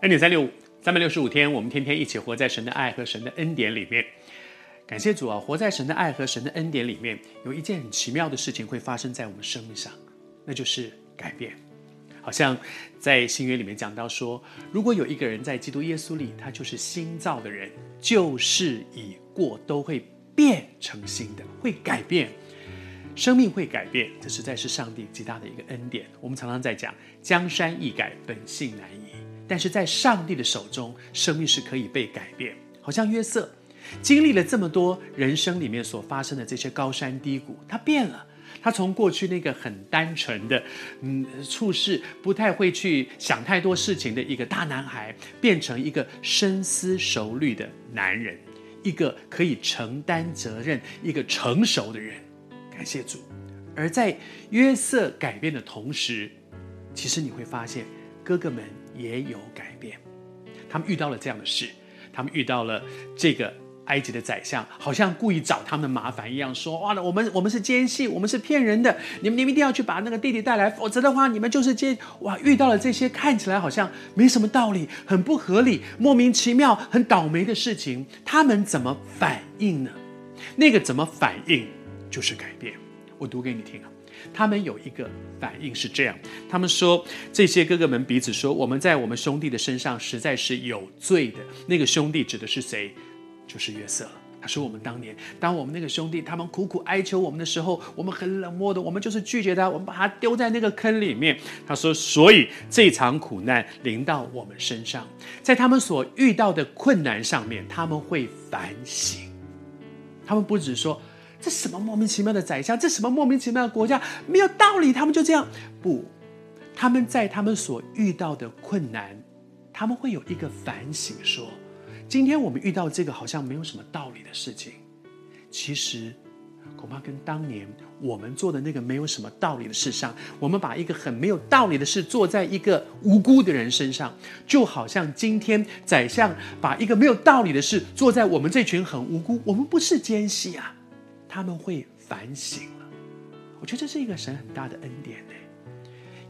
恩典三六五，三百六十五天，我们天天一起活在神的爱和神的恩典里面。感谢主啊，活在神的爱和神的恩典里面，有一件很奇妙的事情会发生在我们生命上，那就是改变。好像在新约里面讲到说，如果有一个人在基督耶稣里，他就是新造的人，旧事已过，都会变成新的，会改变，生命会改变，这实在是上帝极大的一个恩典。我们常常在讲，江山易改，本性难移。但是在上帝的手中，生命是可以被改变。好像约瑟经历了这么多人生里面所发生的这些高山低谷，他变了。他从过去那个很单纯的，嗯，处事不太会去想太多事情的一个大男孩，变成一个深思熟虑的男人，一个可以承担责任、一个成熟的人。感谢主。而在约瑟改变的同时，其实你会发现哥哥们。也有改变，他们遇到了这样的事，他们遇到了这个埃及的宰相，好像故意找他们的麻烦一样，说：“哇，我们我们是奸细，我们是骗人的，你们你们一定要去把那个弟弟带来，否则的话，你们就是奸。”哇，遇到了这些看起来好像没什么道理、很不合理、莫名其妙、很倒霉的事情，他们怎么反应呢？那个怎么反应就是改变。我读给你听啊。他们有一个反应是这样，他们说，这些哥哥们彼此说：“我们在我们兄弟的身上实在是有罪的。”那个兄弟指的是谁？就是约瑟。他说：“我们当年，当我们那个兄弟他们苦苦哀求我们的时候，我们很冷漠的，我们就是拒绝他，我们把他丢在那个坑里面。”他说：“所以这场苦难临到我们身上，在他们所遇到的困难上面，他们会反省。他们不只说。”这什么莫名其妙的宰相？这什么莫名其妙的国家？没有道理，他们就这样。不，他们在他们所遇到的困难，他们会有一个反省，说：今天我们遇到这个好像没有什么道理的事情，其实恐怕跟当年我们做的那个没有什么道理的事上，我们把一个很没有道理的事做在一个无辜的人身上，就好像今天宰相把一个没有道理的事做在我们这群很无辜，我们不是奸细啊。他们会反省了，我觉得这是一个神很大的恩典呢。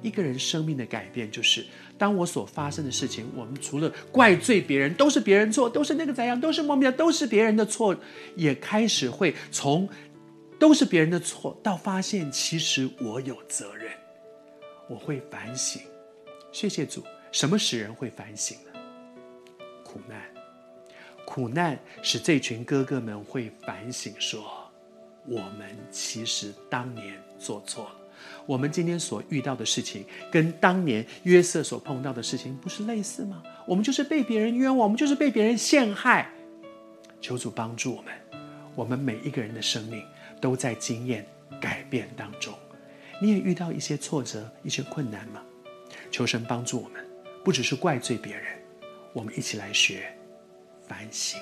一个人生命的改变，就是当我所发生的事情，我们除了怪罪别人，都是别人错，都是那个怎样，都是莫名的，都是别人的错，也开始会从都是别人的错，到发现其实我有责任，我会反省。谢谢主，什么使人会反省呢？苦难，苦难使这群哥哥们会反省说。我们其实当年做错了，我们今天所遇到的事情，跟当年约瑟所碰到的事情不是类似吗？我们就是被别人冤枉，我们就是被别人陷害。求主帮助我们，我们每一个人的生命都在经验改变当中。你也遇到一些挫折、一些困难吗？求神帮助我们，不只是怪罪别人，我们一起来学反省。